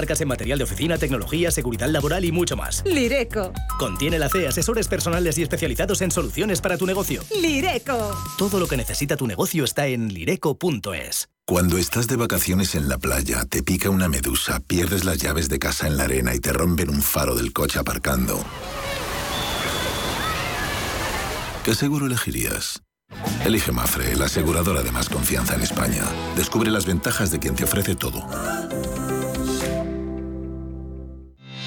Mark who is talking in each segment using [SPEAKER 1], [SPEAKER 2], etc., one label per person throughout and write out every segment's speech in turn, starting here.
[SPEAKER 1] marcas en material de oficina, tecnología, seguridad laboral y mucho más.
[SPEAKER 2] Lireco.
[SPEAKER 1] Contiene la C, asesores personales y especializados en soluciones para tu negocio.
[SPEAKER 2] Lireco.
[SPEAKER 1] Todo lo que necesita tu negocio está en lireco.es.
[SPEAKER 3] Cuando estás de vacaciones en la playa, te pica una medusa, pierdes las llaves de casa en la arena y te rompen un faro del coche aparcando. ¿Qué seguro elegirías? Elige Mafre, la aseguradora de más confianza en España. Descubre las ventajas de quien te ofrece todo.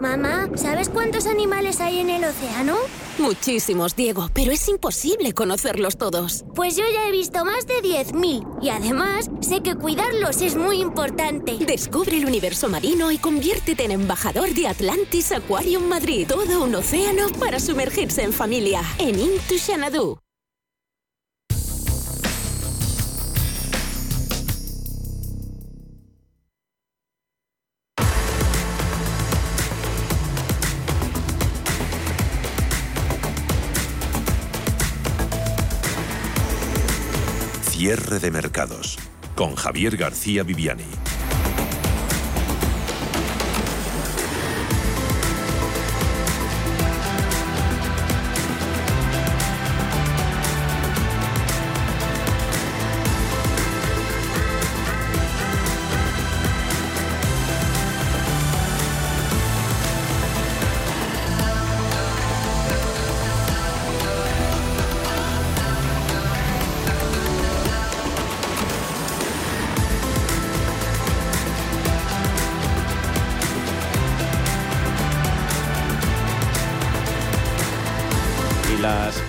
[SPEAKER 4] Mamá, ¿sabes cuántos animales hay en el océano?
[SPEAKER 5] Muchísimos, Diego, pero es imposible conocerlos todos.
[SPEAKER 4] Pues yo ya he visto más de 10.000 y además sé que cuidarlos es muy importante.
[SPEAKER 5] Descubre el universo marino y conviértete en embajador de Atlantis Aquarium Madrid. Todo un océano para sumergirse en familia. En Into Xanadu.
[SPEAKER 6] Cierre de mercados con Javier García Viviani.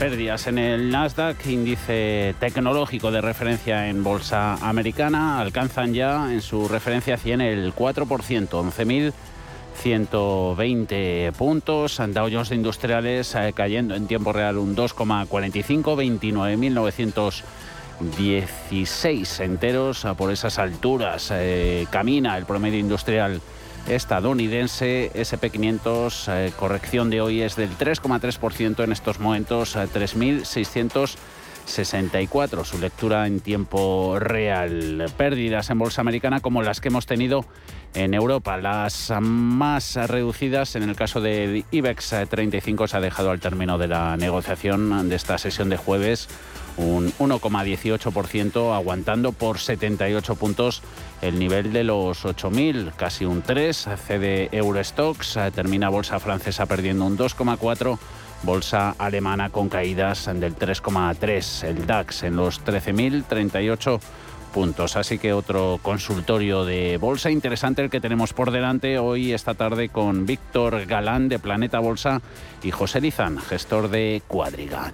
[SPEAKER 7] Pérdidas en el Nasdaq, índice tecnológico de referencia en bolsa americana, alcanzan ya en su referencia 100 el 4%, 11.120 puntos. Dow Jones de Industriales eh, cayendo en tiempo real un 2,45, 29.916 enteros ah, por esas alturas. Eh, camina el promedio industrial estadounidense, SP500, eh, corrección de hoy es del 3,3% en estos momentos, eh, 3.664, su lectura en tiempo real. Pérdidas en bolsa americana como las que hemos tenido en Europa, las más reducidas en el caso del IBEX 35 se ha dejado al término de la negociación de esta sesión de jueves un 1,18%, aguantando por 78 puntos el nivel de los 8.000, casi un 3. Cede Eurostox, eh, termina bolsa francesa perdiendo un 2,4. Bolsa alemana con caídas del 3,3. El DAX en los 13.038 puntos. Así que otro consultorio de bolsa interesante el que tenemos por delante hoy, esta tarde, con Víctor Galán de Planeta Bolsa y José Lizán, gestor de Cuadriga.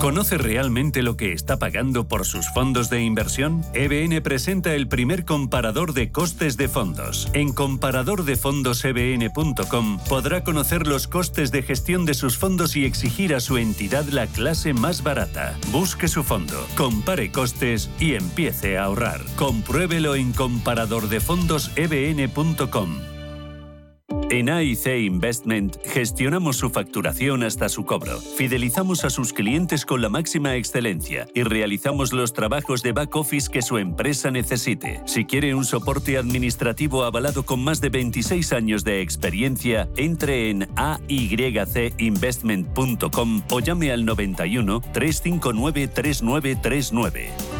[SPEAKER 8] ¿Conoce realmente lo que está pagando por sus fondos de inversión? EBN presenta el primer comparador de costes de fondos. En comparadordefondosebn.com podrá conocer los costes de gestión de sus fondos y exigir a su entidad la clase más barata. Busque su fondo, compare costes y empiece a ahorrar. Compruébelo en comparadordefondosebn.com. En AIC Investment gestionamos su facturación hasta su cobro, fidelizamos a sus clientes con la máxima excelencia y realizamos los trabajos de back office que su empresa necesite. Si quiere un soporte administrativo avalado con más de 26 años de experiencia, entre en aycinvestment.com o llame al 91 359 3939.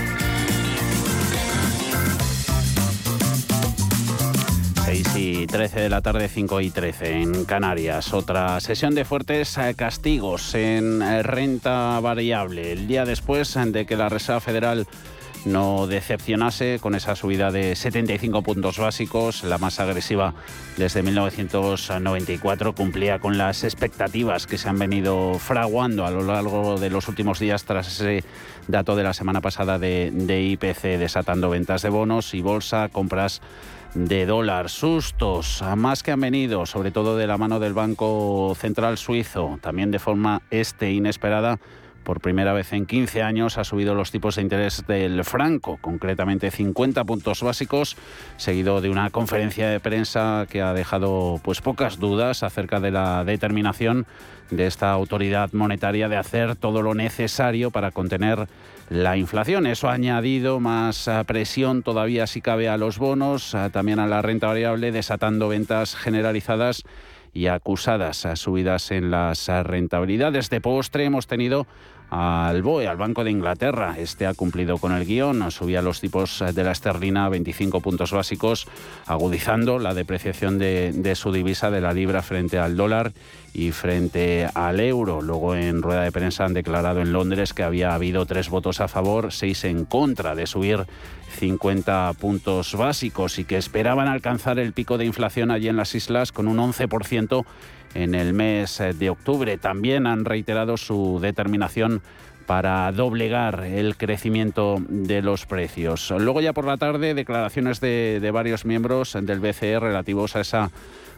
[SPEAKER 7] 6 y 13 de la tarde, 5 y 13 en Canarias. Otra sesión de fuertes eh, castigos en eh, renta variable. El día después de que la Reserva Federal no decepcionase con esa subida de 75 puntos básicos, la más agresiva desde 1994, cumplía con las expectativas que se han venido fraguando a lo largo de los últimos días tras ese dato de la semana pasada de, de IPC desatando ventas de bonos y bolsa, compras de dólar. Sustos, más que han venido, sobre todo de la mano del Banco Central Suizo, también de forma este inesperada. Por primera vez en 15 años ha subido los tipos de interés del franco, concretamente 50 puntos básicos, seguido de una conferencia de prensa que ha dejado pues pocas dudas acerca de la determinación de esta autoridad monetaria de hacer todo lo necesario para contener la inflación. Eso ha añadido más eh, presión todavía si cabe a los bonos, eh, también a la renta variable, desatando ventas generalizadas y acusadas a subidas en las rentabilidades. De postre hemos tenido al BOE, al Banco de Inglaterra. Este ha cumplido con el guion, subía los tipos de la esterlina a 25 puntos básicos, agudizando la depreciación de, de su divisa de la libra frente al dólar y frente al euro. Luego en rueda de prensa han declarado en Londres que había habido tres votos a favor, seis en contra de subir 50 puntos básicos y que esperaban alcanzar el pico de inflación allí en las islas con un 11% en el mes de octubre. También han reiterado su determinación para doblegar el crecimiento de los precios. Luego ya por la tarde declaraciones de, varios miembros del BCE relativos a esa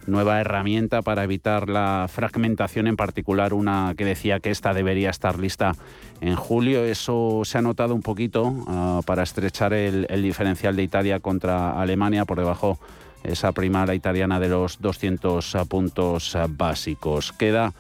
[SPEAKER 7] nueva herramienta para evitar la fragmentación, en particular una que decía que esta debería estar lista en julio. Eso se ha notado un poquito ah, para estrechar el, el diferencial de Italia contra Alemania por debajo esa primera italiana de los 200 puntos básicos. Queda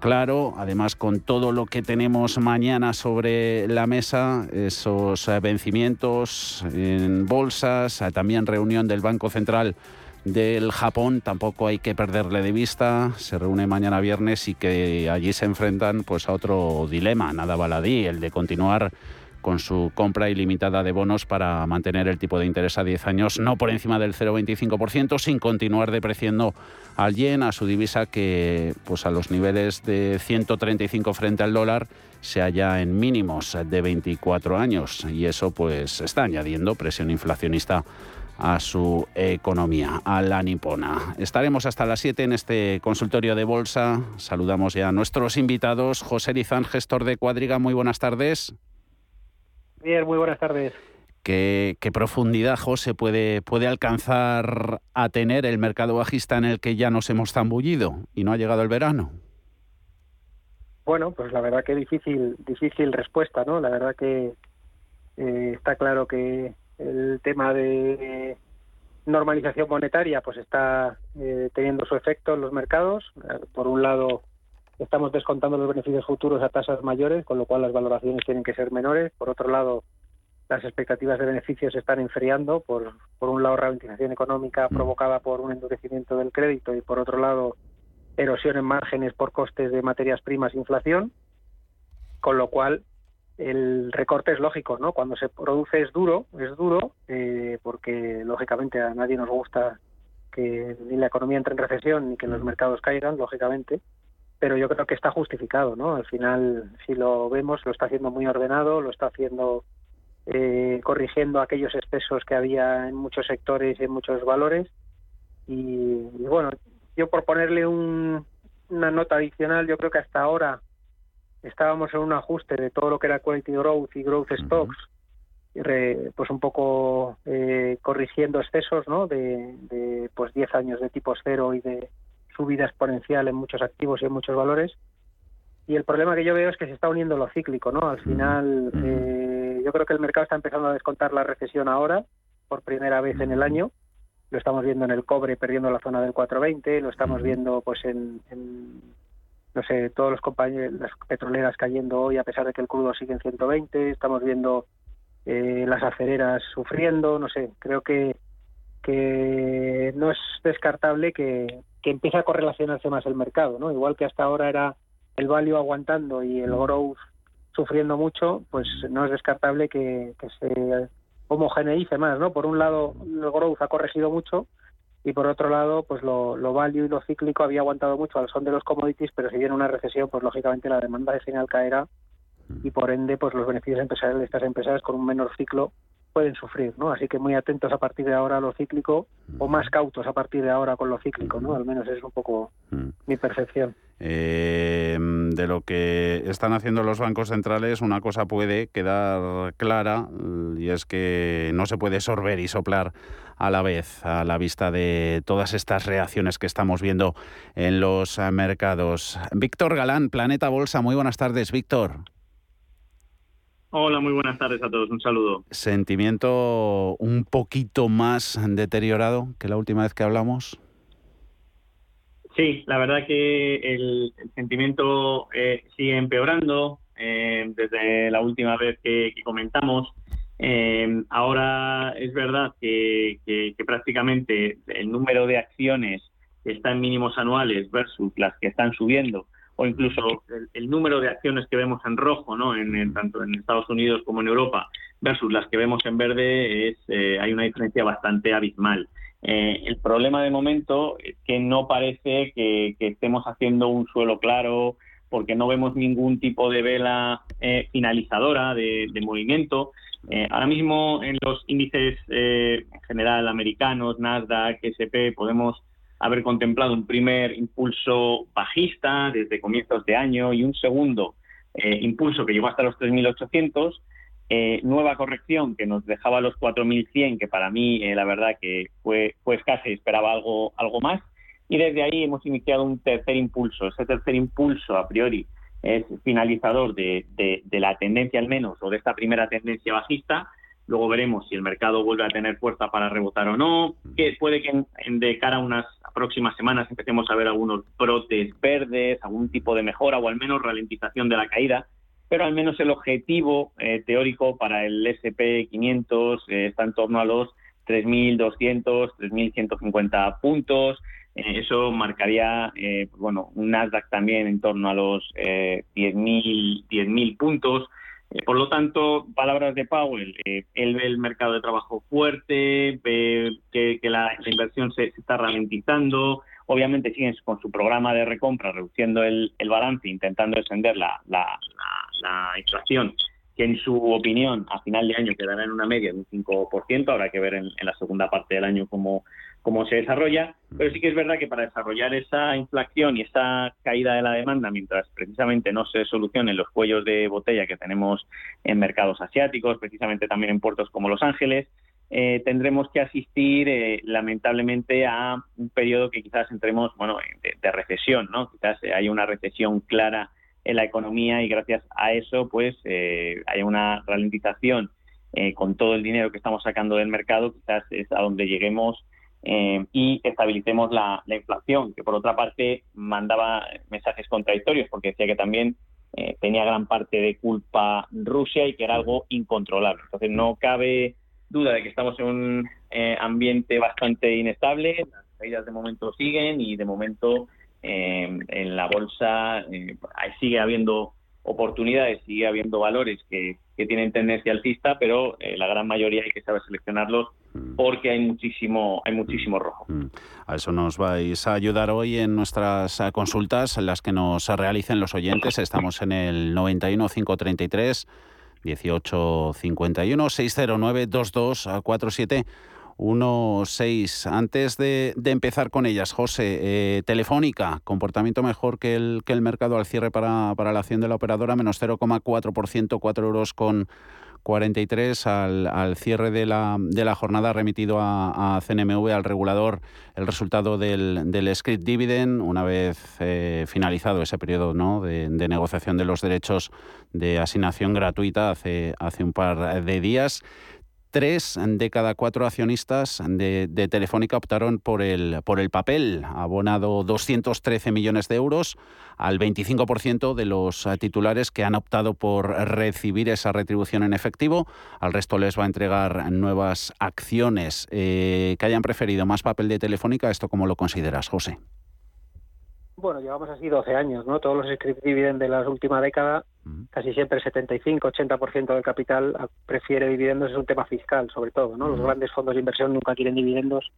[SPEAKER 7] claro, además con todo lo que tenemos mañana sobre la mesa, esos vencimientos en bolsas, también reunión del Banco Central del Japón, tampoco hay que perderle de vista, se reúne mañana viernes y que allí se enfrentan pues a otro dilema, nada baladí, el de continuar con su compra ilimitada de bonos para mantener el tipo de interés a 10 años no por encima del 0,25%, sin continuar depreciando al yen, a su divisa que pues a los niveles de 135 frente al dólar se halla en mínimos de 24 años y eso pues está añadiendo presión inflacionista a su economía, a la nipona. Estaremos hasta las 7 en este consultorio de bolsa. Saludamos ya a nuestros invitados. José Lizán, gestor de Cuadriga, muy buenas tardes.
[SPEAKER 9] Bien, muy buenas tardes.
[SPEAKER 7] ¿Qué, profundidad, José, puede, puede alcanzar a tener el mercado bajista en el que ya nos hemos zambullido y no ha llegado el verano?
[SPEAKER 9] Bueno, pues la verdad que difícil, difícil respuesta, ¿no? La verdad que eh, está claro que el tema de normalización monetaria pues está eh, teniendo su efecto en los mercados. Por un lado, estamos descontando los beneficios futuros a tasas mayores, con lo cual las valoraciones tienen que ser menores. Por otro lado, las expectativas de beneficios se están enfriando. Por, por un lado, ralentización económica mm. provocada por un endurecimiento del crédito y por otro lado, erosión en márgenes por costes de materias primas e inflación, con lo cual el recorte es lógico, ¿no? Cuando se produce es duro, es duro, eh, porque lógicamente a nadie nos gusta que ni la economía entre en recesión ni que los mercados caigan, lógicamente, pero yo creo que está justificado, ¿no? Al final, si lo vemos, lo está haciendo muy ordenado, lo está haciendo eh, corrigiendo aquellos excesos que había en muchos sectores y en muchos valores. y bueno, yo por ponerle un, una nota adicional, yo creo que hasta ahora estábamos en un ajuste de todo lo que era quality growth y growth stocks, pues un poco eh, corrigiendo excesos, ¿no? De, de pues 10 años de tipos cero y de subida exponencial en muchos activos y en muchos valores. Y el problema que yo veo es que se está uniendo lo cíclico, ¿no? Al final, eh, yo creo que el mercado está empezando a descontar la recesión ahora, por primera vez en el año, lo estamos viendo en el cobre perdiendo la zona del 420, lo estamos viendo pues en, no sé, todos los compañeros, las petroleras cayendo hoy a pesar de que el crudo sigue en 120, estamos viendo eh, las acereras sufriendo, no sé, creo que que no es descartable que, que empiece a correlacionarse más el mercado, ¿no? Igual que hasta ahora era el value aguantando y el growth sufriendo mucho, pues no es descartable que, que se homogeneice más, ¿no? Por un lado, el growth ha corregido mucho y por otro lado, pues lo, lo value y lo cíclico había aguantado mucho al son de los commodities, pero si viene una recesión, pues lógicamente la demanda de final caerá y por ende, pues los beneficios empresariales de estas empresas con un menor ciclo pueden sufrir, ¿no? Así que muy atentos a partir de ahora a lo cíclico o más cautos a partir de ahora con lo cíclico, ¿no? Al menos es un poco mm. mi percepción.
[SPEAKER 7] Eh, de lo que están haciendo los bancos centrales, una cosa puede quedar clara y es que no se puede sorber y soplar a la vez a la vista de todas estas reacciones que estamos viendo en los mercados. Víctor Galán, Planeta Bolsa, muy buenas tardes, Víctor.
[SPEAKER 10] Hola, muy buenas tardes a todos. Un saludo.
[SPEAKER 7] ¿Sentimiento un poquito más deteriorado que la última vez que hablamos?
[SPEAKER 10] Sí, la verdad que el, sentimiento eh, sigue empeorando eh, desde la última vez que, comentamos. Eh, ahora es verdad que, prácticamente el número de acciones que está en mínimos anuales versus las que están subiendo o incluso el, número de acciones que vemos en rojo, ¿no? En, tanto en Estados Unidos como en Europa, versus las que vemos en verde, es, eh, hay una diferencia bastante abismal. Eh, el problema de momento es que no parece que, estemos haciendo un suelo claro, porque no vemos ningún tipo de vela eh, finalizadora de, movimiento. ahora mismo en los índices en general americanos, Nasdaq, SP, podemos haber contemplado un primer impulso bajista desde comienzos de año y un segundo eh, impulso que llegó hasta los 3.800, eh, nueva corrección que nos dejaba los 4.100, que para mí eh, la verdad que fue, fue escasa y esperaba algo, algo más, y desde ahí hemos iniciado un tercer impulso. Ese tercer impulso, a priori, es finalizador de, de la tendencia al menos, o de esta primera tendencia bajista, Luego veremos si el mercado vuelve a tener fuerza para rebotar o no. Que puede que de cara a unas próximas semanas empecemos a ver algunos brotes verdes, algún tipo de mejora o al menos ralentización de la caída. Pero al menos el objetivo eh, teórico para el SP500 eh, está en torno a los 3.200, 3.150 puntos. Eh, eso marcaría, bueno, un Nasdaq también en torno a los 10.000 10.000 puntos. Eh, por lo tanto, palabras de Powell, eh, él ve el mercado de trabajo fuerte, ve que, la, inversión se, está ralentizando, obviamente siguen con su programa de recompra, reduciendo el, balance, intentando descender la, la, inflación, que en su opinión a final de año quedará en una media de un 5%, habrá que ver en la segunda parte del año cómo, cómo se desarrolla, pero sí que es verdad que para desarrollar esa inflación y esa caída de la demanda, mientras precisamente no se solucionen los cuellos de botella que tenemos en mercados asiáticos, precisamente también en puertos como Los Ángeles, eh, tendremos que asistir eh, lamentablemente a un periodo que quizás entremos bueno de, recesión, ¿no? Quizás hay una recesión clara en la economía y gracias a eso pues eh, hay una ralentización con todo el dinero que estamos sacando del mercado, quizás es a donde lleguemos eh, y estabilicemos la, inflación, que por otra parte mandaba mensajes contradictorios porque decía que también eh, tenía gran parte de culpa Rusia y que era algo incontrolable. Entonces no cabe duda de que estamos en un eh, ambiente bastante inestable, las caídas de momento siguen y de momento en la bolsa sigue habiendo oportunidades, sigue habiendo valores que, tienen tendencia alcista, pero la gran mayoría hay que saber seleccionarlos Mm. porque hay muchísimo, hay muchísimo rojo. Mm.
[SPEAKER 7] A eso nos vais a ayudar hoy en nuestras eh, consultas, en las que nos realicen los oyentes. Estamos en el 91 533 1851 609 2247 16. Antes de, empezar con ellas, José, eh, Telefónica, comportamiento mejor que el, que el mercado al cierre para, para la acción de la operadora, menos 0,4%, 4 euros con 43 al, al cierre de la, de la jornada remitido a, a, CNMV, al regulador, el resultado del, del script dividend, una vez eh, finalizado ese periodo ¿no? de, de, negociación de los derechos de asignación gratuita hace, hace un par de días. Tres de cada cuatro accionistas de, Telefónica optaron por el, por el papel, abonado 213 millones de euros al 25% de los titulares que han optado por recibir esa retribución en efectivo. Al resto les va a entregar nuevas acciones. Eh, que hayan preferido más papel de Telefónica, ¿esto cómo lo consideras, José?
[SPEAKER 9] Bueno, llevamos así 12 años, ¿no? Todos los script dividend de la última década, casi siempre el 75-80% del capital prefiere dividendos, es un tema fiscal sobre todo, ¿no? Los grandes fondos de inversión nunca quieren dividendos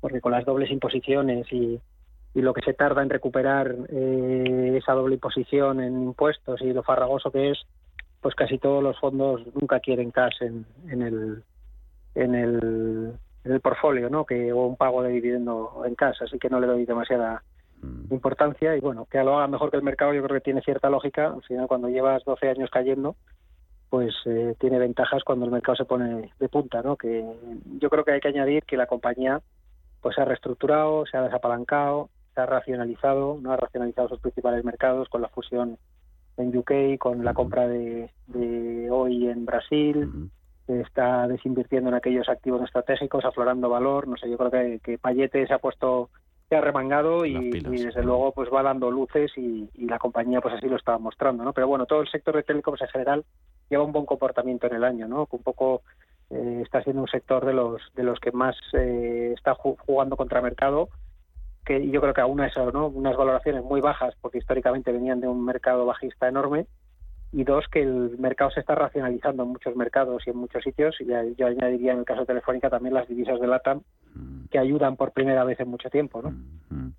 [SPEAKER 9] porque con las dobles imposiciones y, lo que se tarda en recuperar eh, esa doble imposición en impuestos y lo farragoso que es, pues casi todos los fondos nunca quieren cash en, en el en el, en el portfolio, ¿no? Que o un pago de dividendo en casa, así que no le doy demasiada. Importancia y bueno, que lo haga mejor que el mercado yo creo que tiene cierta lógica. Al final, cuando llevas 12 años cayendo, pues eh, tiene ventajas cuando el mercado se pone de punta, ¿no? Que yo creo que hay que añadir que la compañía pues se ha reestructurado, se ha desapalancado, se ha racionalizado, no ha racionalizado sus principales mercados con la fusión en UK, con la compra de, hoy en Brasil, está desinvirtiendo en aquellos activos estratégicos, aflorando valor, no sé, yo creo que, que Payete se ha puesto ha remangado y, desde luego pues va dando luces y, la compañía pues así lo estaba mostrando, ¿no? Pero bueno, todo el sector de telecoms en general lleva un buen comportamiento en el año, ¿no? un poco eh, está siendo un sector de los de los que más eh, está jugando contra mercado que yo creo que aún eso, ¿no? Unas valoraciones muy bajas porque históricamente venían de un mercado bajista enorme y dos, que el mercado se está racionalizando en muchos mercados y en muchos sitios. Y yo añadiría en el caso de Telefónica también las divisas de LATAM. Que ayudan por primera vez en mucho tiempo. ¿no? Mm, mm.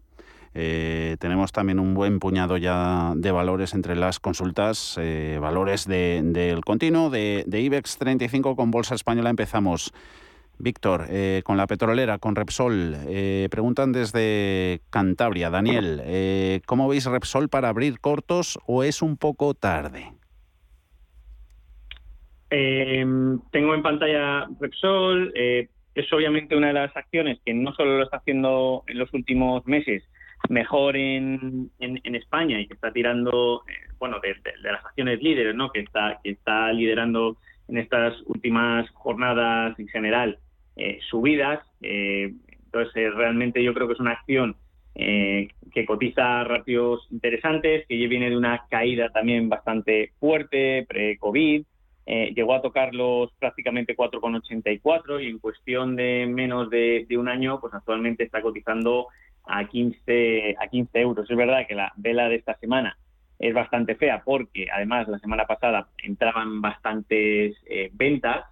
[SPEAKER 7] Eh, tenemos también un buen puñado ya de valores entre las consultas, eh, valores del de, continuo, de, de, IBEX 35 con Bolsa Española. Empezamos. Víctor, eh, con la petrolera, con Repsol, preguntan desde Cantabria. Daniel, ¿cómo veis Repsol para abrir cortos o es un poco tarde?
[SPEAKER 10] Eh, tengo en pantalla Repsol. Eh, es obviamente una de las acciones que no solo lo está haciendo en los últimos meses mejor en, en, España y que está tirando, eh, bueno, de, las acciones líderes, ¿no? Que está, que está liderando en estas últimas jornadas en general eh, subidas. entonces, realmente yo creo que es una acción que cotiza ratios interesantes, que viene de una caída también bastante fuerte pre-COVID. Eh, llegó a tocar los prácticamente 4,84 y en cuestión de menos de, un año, pues actualmente está cotizando a 15, a 15 euros. Es verdad que la vela de esta semana es bastante fea porque además la semana pasada entraban bastantes eh, ventas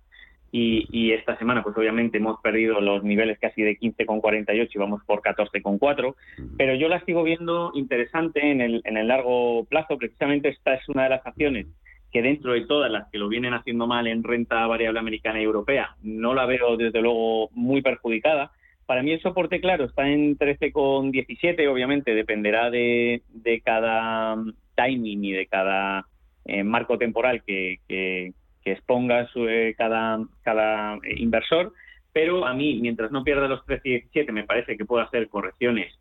[SPEAKER 10] y, esta semana pues obviamente hemos perdido los niveles casi de 15,48 y vamos por 14,4, pero yo la sigo viendo interesante en el, en el largo plazo, precisamente esta es una de las acciones que dentro de todas las que lo vienen haciendo mal en renta variable americana y europea, no la veo desde luego muy perjudicada. Para mí el soporte claro está en 13,17, obviamente dependerá de, de cada timing y de cada eh, marco temporal que, que, exponga su, eh, cada, cada inversor, pero a mí, mientras no pierda los 13,17, me parece que puedo hacer correcciones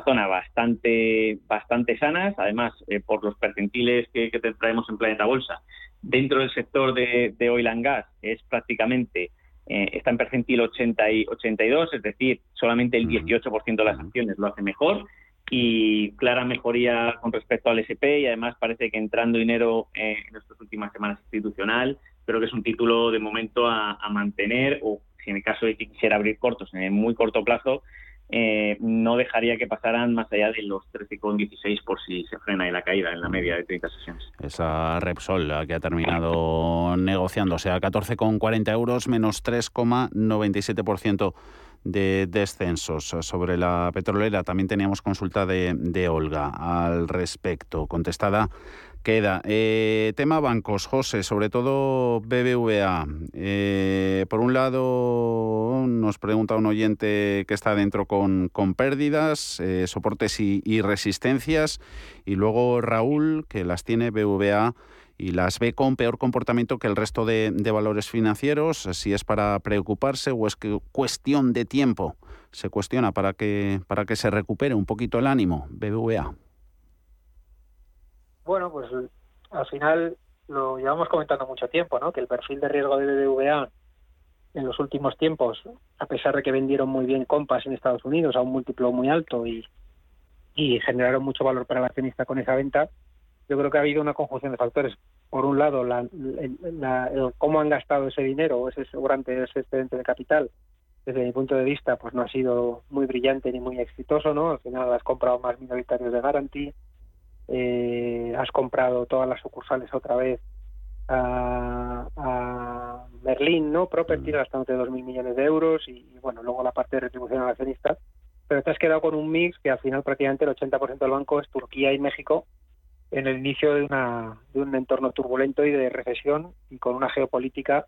[SPEAKER 10] eh, zona bastante, bastante sanas, además por los percentiles que, que traemos en Planeta Bolsa. Dentro del sector de, de oil and gas es prácticamente está en percentil 80 y 82, es decir, solamente el 18% de las acciones lo hace mejor y clara mejoría con respecto al SP y además parece que entrando dinero eh, en estas últimas semanas institucional, creo que es un título de momento a, mantener o si en el caso de que quisiera abrir cortos en muy corto plazo, eh, no dejaría que pasaran más allá de los 13,16 por si se frena en la caída en la media de 30 sesiones.
[SPEAKER 7] Esa Repsol, la que ha terminado negociándose a 14,40 euros, menos 3,97% de descensos. Sobre la petrolera también teníamos consulta de, Olga al respecto. Contestada queda. Eh, tema bancos, José, sobre todo BBVA. Eh, por un lado, nos pregunta un oyente que está dentro con, pérdidas, eh, soportes y, y, resistencias. Y luego Raúl, que las tiene BBVA y las ve con peor comportamiento que el resto de, valores financieros, si es para preocuparse o es que cuestión de tiempo. Se cuestiona para que, para que se recupere un poquito el ánimo, BBVA.
[SPEAKER 9] Bueno, pues al final lo llevamos comentando mucho tiempo, ¿no? Que el perfil de riesgo de BBVA en los últimos tiempos, a pesar de que vendieron muy bien compas en Estados Unidos a un múltiplo muy alto y, y generaron mucho valor para el accionista con esa venta, yo creo que ha habido una conjunción de factores. Por un lado, la, cómo han gastado ese dinero, ese sobrante, ese excedente de capital, desde mi punto de vista, pues no ha sido muy brillante ni muy exitoso, ¿no? Al final has comprado más minoritarios de Guarantee, eh, has comprado todas las sucursales otra vez a, a Berlín, ¿no? Property, gastándote 2.000 millones de euros y, bueno, luego la parte de retribución al accionista. Pero te has quedado con un mix que al final prácticamente el 80% del banco es Turquía y México, en el inicio de, una, de un entorno turbulento y de recesión y con una geopolítica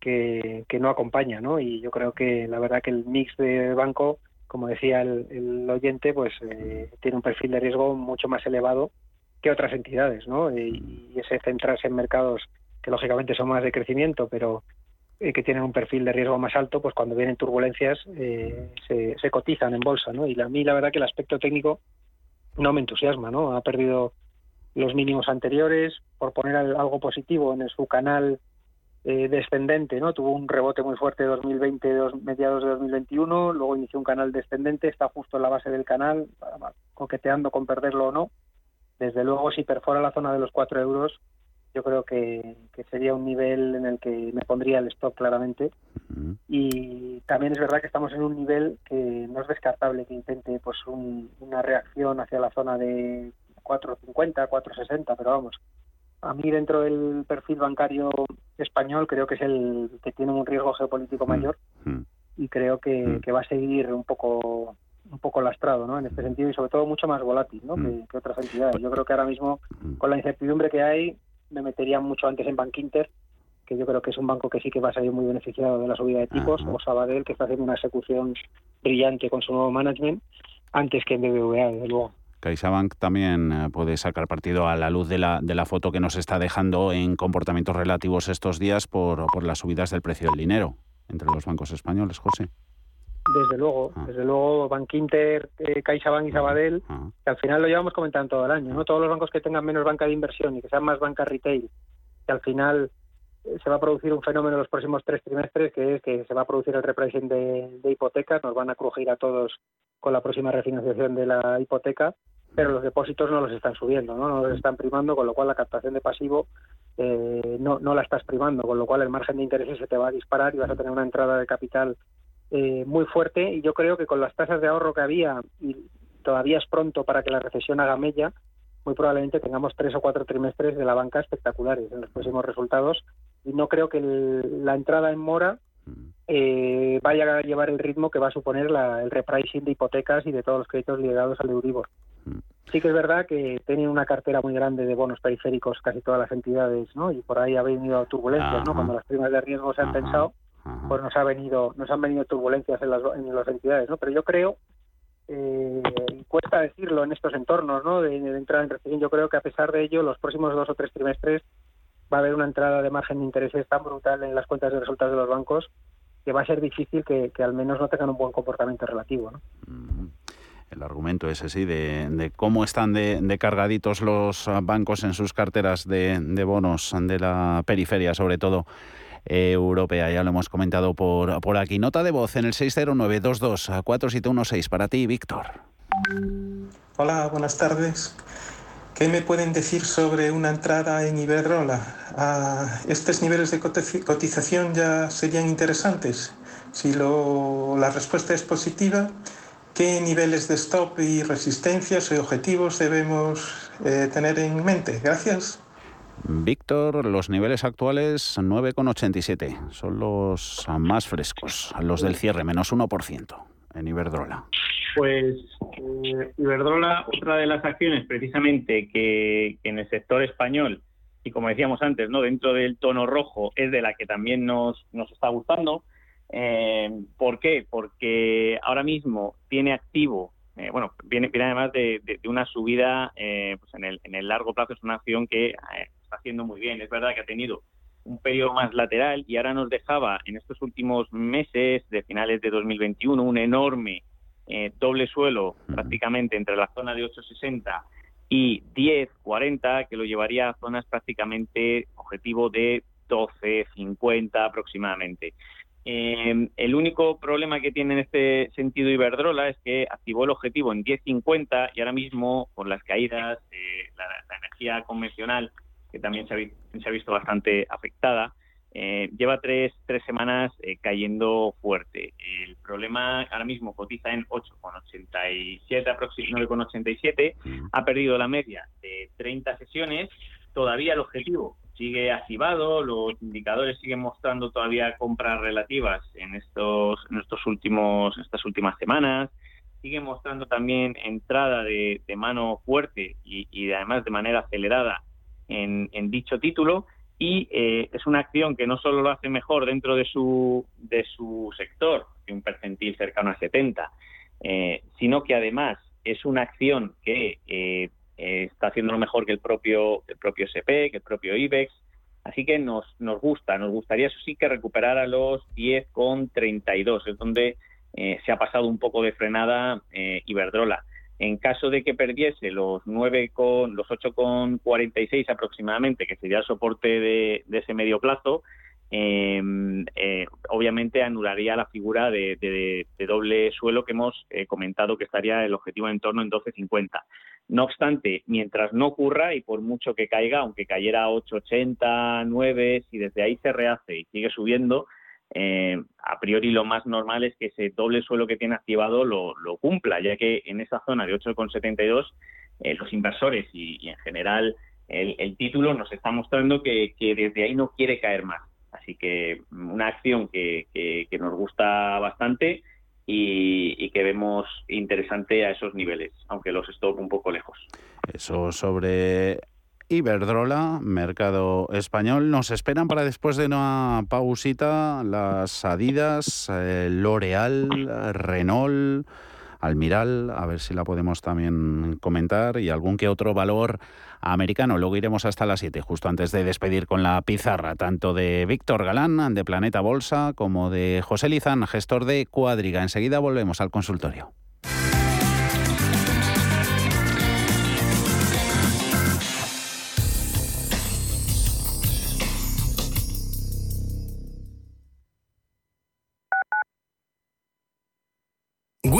[SPEAKER 9] que, no acompaña, ¿no? Y yo creo que la verdad que el mix de banco, como decía el, oyente, pues eh, tiene un perfil de riesgo mucho más elevado que otras entidades, ¿no? Y, ese centrarse en mercados que lógicamente son más de crecimiento, pero eh, que tienen un perfil de riesgo más alto, pues cuando vienen turbulencias eh, se, se, cotizan en bolsa, ¿no? Y a mí la verdad que el aspecto técnico no me entusiasma, ¿no? Ha perdido los mínimos anteriores, por poner algo positivo en su canal eh, descendente, ¿no? Tuvo un rebote muy fuerte de 2020, dos, mediados de 2021, luego inició un canal descendente, está justo en la base del canal, coqueteando con perderlo o no. Desde luego, si perfora la zona de los 4 euros, yo creo que, sería un nivel en el que me pondría el stop claramente. Y también es verdad que estamos en un nivel que no es descartable que intente pues una reacción hacia la zona de 4,50, 4,60, pero vamos, a mí dentro del perfil bancario español creo que es el que tiene un riesgo geopolítico mm, mayor mm. y creo mm. que, va a seguir un poco un poco lastrado ¿no? en este sentido y sobre todo mucho más volátil ¿no? que, otras entidades. Yo creo que ahora mismo con la incertidumbre que hay me metería mucho antes en Bank Inter que yo creo que es un banco que sí que va a salir muy beneficiado de la subida de tipos, o Sabadell, que está haciendo una ejecución brillante con su nuevo management, antes que en BBVA, desde luego.
[SPEAKER 7] CaixaBank también eh, puede sacar partido a la luz de la, de la foto que nos está dejando en comportamientos relativos estos días por, por las subidas del precio del dinero entre los bancos españoles, José.
[SPEAKER 9] Desde luego, ah. desde luego, Bank Inter, eh, CaixaBank y ah, Sabadell, ah. que al final lo llevamos comentando todo el año, ¿no? Todos los bancos que tengan menos banca de inversión y que sean más banca retail, que al final eh, se va a producir un fenómeno en los próximos tres trimestres, que es que se va a producir el repricing de, de hipotecas, nos van a crujir a todos con la próxima refinanciación de la hipoteca pero los depósitos no los están subiendo, no, los están primando, con lo cual la captación de pasivo eh, no, no la estás primando, con lo cual el margen de intereses se te va a disparar y vas a tener una entrada de capital eh, muy fuerte. Y yo creo que con las tasas de ahorro que había, y todavía es pronto para que la recesión haga mella, muy probablemente tengamos tres o cuatro trimestres de la banca espectaculares en los próximos resultados y no creo que la entrada en mora eh, vaya a llevar el ritmo que va a suponer el repricing de hipotecas y de todos los créditos ligados al Euribor. Sí que es verdad que tienen una cartera muy grande de bonos periféricos casi todas las entidades, ¿no? Y por ahí ha venido turbulencias, ¿no? Cuando las primas de riesgo se han pensado, pues nos ha venido, nos han venido turbulencias en las, en las entidades, ¿no? Pero yo creo, eh, cuesta decirlo en estos entornos, ¿no? De, de entrada en recesión, yo creo que a pesar de ello, los próximos dos o tres trimestres va a haber una entrada de margen de intereses tan brutal en las cuentas de resultados de los bancos que va a ser difícil que, al menos no tengan un buen comportamiento relativo. ¿no?
[SPEAKER 7] Mm. El argumento ese sí de, cómo están de, cargaditos los bancos en sus carteras de, bonos de la periferia, sobre todo eh, europea. Ya lo hemos comentado por, por aquí. Nota de voz en el 609-22-4716 para ti, Víctor.
[SPEAKER 11] Hola, buenas tardes. ¿Qué me pueden decir sobre una entrada en Iberdrola? ¿A ¿Estos niveles de cotización ya serían interesantes? Si la respuesta es positiva, ¿qué niveles de stop y resistencias y objetivos debemos eh, tener en mente? Gracias.
[SPEAKER 7] Víctor, los niveles actuales 9,87 son los más frescos, los del cierre, menos 1% en Iberdrola.
[SPEAKER 10] Pues eh, Iberdrola, otra de las acciones precisamente que, en el sector español, y como decíamos antes, no dentro del tono rojo, es de la que también nos, nos está gustando. Eh, ¿Por qué? Porque ahora mismo tiene activo, eh, bueno, viene, viene además de, una subida pues en, el, en el largo plazo, es una acción que está haciendo muy bien. Es verdad que ha tenido un periodo más lateral y ahora nos dejaba en estos últimos meses de finales de 2021 un enorme eh, doble suelo prácticamente entre la zona de 860 y 1040 que lo llevaría a zonas prácticamente objetivo de 1250 aproximadamente. Eh, el único problema que tiene en este sentido Iberdrola es que activó el objetivo en 1050 y ahora mismo por las caídas de la, energía convencional que también se ha, visto bastante afectada, eh, lleva tres, tres semanas eh, cayendo fuerte. El problema ahora mismo cotiza en 8,87, aproximadamente 9,87. Ha perdido la media de 30 sesiones. Todavía el objetivo sigue activado. Los indicadores siguen mostrando todavía compras relativas en estos, en estos últimos, estas últimas semanas. Siguen mostrando también entrada de, mano fuerte y, además de manera acelerada en, dicho título y eh, es una acción que no solo lo hace mejor dentro de su, de su sector, que un percentil cercano a 70, eh, sino que además es una acción que eh, está haciendo mejor que el propio, el propio SP, que el propio IBEX, así que nos, nos gusta, nos gustaría eso sí que recuperar a los 10,32, es donde se ha pasado un poco de frenada Iberdrola. En caso de que perdiese los 9 con los 8,46 aproximadamente, que sería el soporte de, ese medio plazo, em, eh, obviamente anularía la figura de, doble suelo que hemos eh, comentado que estaría el objetivo en torno en 12.50. No obstante, mientras no ocurra y por mucho que caiga, aunque cayera a 8.80, 9, si desde ahí se rehace y sigue subiendo, eh, a priori lo más normal es que ese doble suelo que tiene activado lo, cumpla, ya que en esa zona de 8,72 eh, los inversores y, en general el, título nos está mostrando que, desde ahí no quiere caer más. Así que una acción que, nos gusta bastante y, que vemos interesante a esos niveles, aunque los stop un poco lejos.
[SPEAKER 7] Eso sobre Iberdrola, mercado español. Nos esperan para después de una pausita las Adidas, eh, L'Oreal, Renault, Almiral, a ver si la podemos también comentar, y algún que otro valor americano. Luego iremos hasta las 7, justo antes de despedir con la pizarra, tanto de Víctor Galán, de Planeta Bolsa, como de José Lizán, gestor de Cuadriga. Enseguida volvemos al consultorio.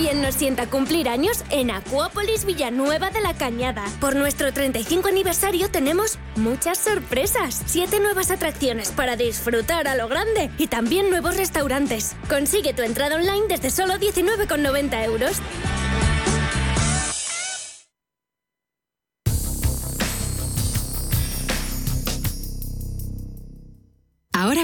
[SPEAKER 4] Bien nos sienta cumplir años en Acuópolis Villanueva de la Cañada. Por nuestro 35 aniversario tenemos muchas sorpresas. Siete nuevas atracciones para disfrutar a lo grande y también nuevos restaurantes. Consigue tu entrada online desde solo 19,90 euros.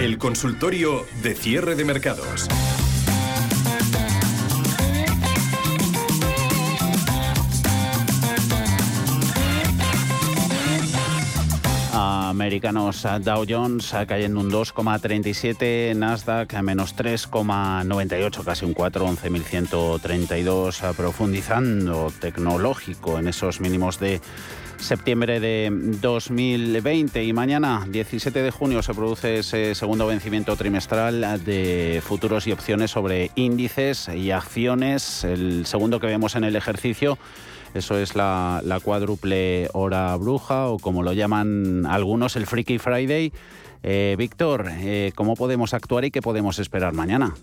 [SPEAKER 12] El consultorio de cierre de mercados.
[SPEAKER 7] Americanos Dow Jones cayendo un 2,37, Nasdaq a menos 3,98, casi un 4, 11.132, profundizando tecnológico en esos mínimos de septiembre de 2020 y mañana 17 de junio se produce ese segundo vencimiento trimestral de futuros y opciones sobre índices y acciones, el segundo que vemos en el ejercicio. Eso es la, cuádruple hora bruja o como lo llaman algunos el Freaky Friday. Eh, Víctor, eh, ¿cómo podemos actuar y qué podemos esperar mañana?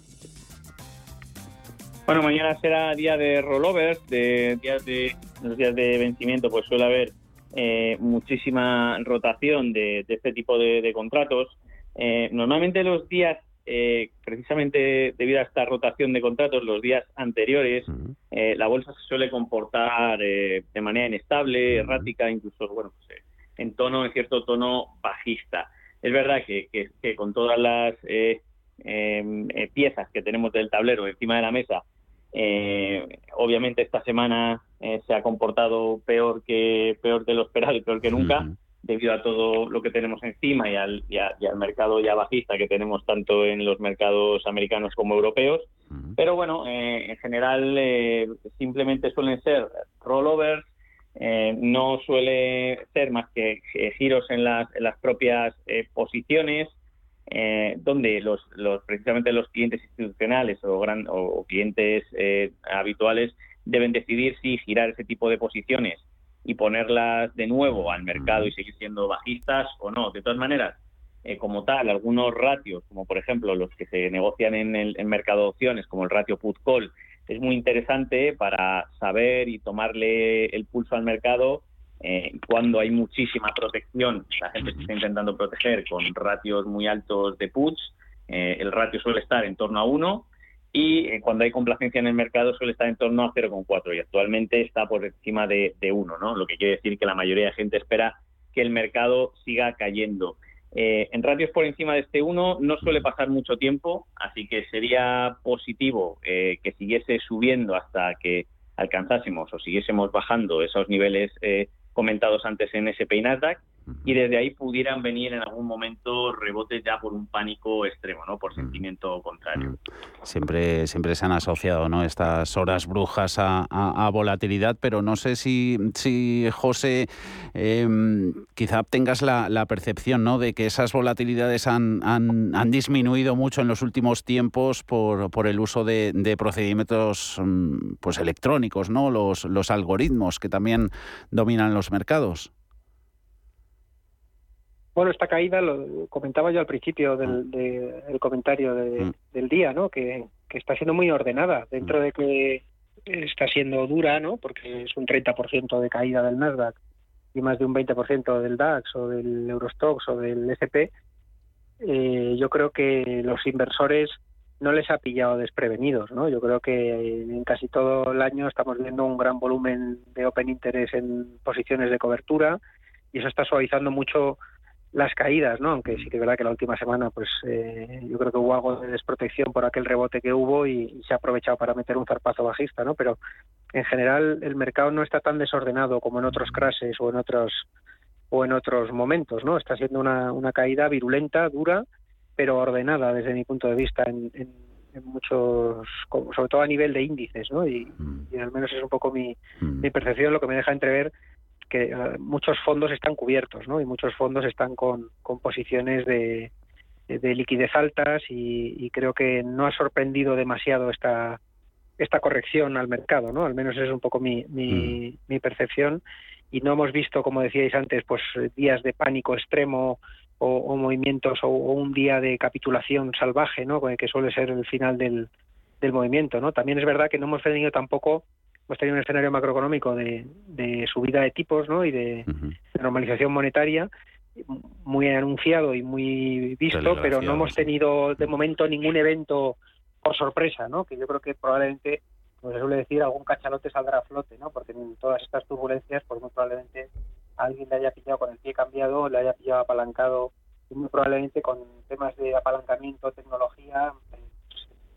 [SPEAKER 10] Bueno, mañana será día de rollovers, de de los días de vencimiento, pues suele haber eh, muchísima rotación de, este tipo de, contratos. Eh, normalmente los días, eh, precisamente debido a esta rotación de contratos, los días anteriores, la bolsa se suele comportar de manera inestable, errática, incluso, bueno, pues, en tono, en cierto tono bajista. Es verdad que, que con todas las em, piezas que tenemos del tablero encima de la mesa, eh, obviamente esta semana eh, se ha comportado peor que peor de lo esperado y peor que nunca, debido a todo lo que tenemos encima y al, mercado ya bajista que tenemos tanto en los mercados americanos como europeos. Pero bueno, eh, en general simplemente suelen ser rollovers, no suele ser más que giros en las, en las propias posiciones. Eh, donde los, los, precisamente los clientes institucionales o, gran, o, clientes eh, habituales deben decidir si girar ese tipo de posiciones y ponerlas de nuevo al mercado y seguir siendo bajistas o no. De todas maneras, eh, como tal, algunos ratios, como por ejemplo los que se negocian en el mercado de opciones, como el ratio put-call, es muy interesante para saber y tomarle el pulso al mercado eh, cuando hay muchísima protección, la gente se está intentando proteger con ratios muy altos de puts, eh, el ratio suele estar en torno a 1 y eh, cuando hay complacencia en el mercado suele estar en torno a 0,4 y actualmente está por encima de, de 1, ¿no? lo que quiere decir que la mayoría de gente espera que el mercado siga cayendo. Eh, en ratios por encima de este 1 no suele pasar mucho tiempo, así que sería positivo eh, que siguiese subiendo hasta que alcanzásemos o siguiésemos bajando esos niveles eh, comentados antes en SP y Nasdaq y desde ahí pudieran venir en algún momento rebotes ya por un pánico extremo, ¿no? Por sentimiento contrario.
[SPEAKER 7] Siempre, siempre se han asociado ¿no? estas horas brujas a, volatilidad, pero no sé si, si José, em, quizá tengas la, percepción ¿no? de que esas volatilidades han, han, disminuido mucho en los últimos tiempos por, por el uso de, procedimientos mm, pues electrónicos, ¿no? los, los algoritmos que también dominan los mercados.
[SPEAKER 9] Bueno, esta caída lo comentaba yo al principio del, mm. comentario mm. del día, ¿no? Que, está siendo muy ordenada dentro mm. de que está siendo dura, ¿no? Porque es un 30% de caída del Nasdaq y más de un 20% del DAX o del Eurostox o del SP. Eh, yo creo que los inversores no les ha pillado desprevenidos, ¿no? Yo creo que en casi todo el año estamos viendo un gran volumen de open interest en posiciones de cobertura y eso está suavizando mucho las caídas, ¿no? Aunque sí que es verdad que la última semana, pues eh, yo creo que hubo algo de desprotección por aquel rebote que hubo y, se ha aprovechado para meter un zarpazo bajista, ¿no? Pero en general el mercado no está tan desordenado como en otros crashes o en otros o en otros momentos, ¿no? Está siendo una, una caída virulenta, dura, pero ordenada desde mi punto de vista en, muchos, sobre todo a nivel de índices, ¿no? Y, y, al menos es un poco mi, mi percepción, lo que me deja entrever que eh, muchos fondos están cubiertos, ¿no? Y muchos fondos están con, con posiciones de, de liquidez altas y, creo que no ha sorprendido demasiado esta esta corrección al mercado, ¿no? Al menos es un poco mi, mi, mm. mi percepción y no hemos visto, como decíais antes, pues días de pánico extremo o, movimientos o, un día de capitulación salvaje, ¿no? Que suele ser el final del, del movimiento, ¿no? También es verdad que no hemos tenido tampoco hemos tenido un escenario macroeconómico de, subida de tipos ¿no? y de, normalización monetaria muy anunciado y muy visto, pero no hemos tenido de momento ningún evento por sorpresa, ¿no? que yo creo que probablemente, como se suele decir, algún cachalote saldrá a flote, ¿no? porque en todas estas turbulencias, pues muy probablemente alguien le haya pillado con el pie cambiado, le haya pillado apalancado, y muy probablemente con temas de apalancamiento, tecnología, pues,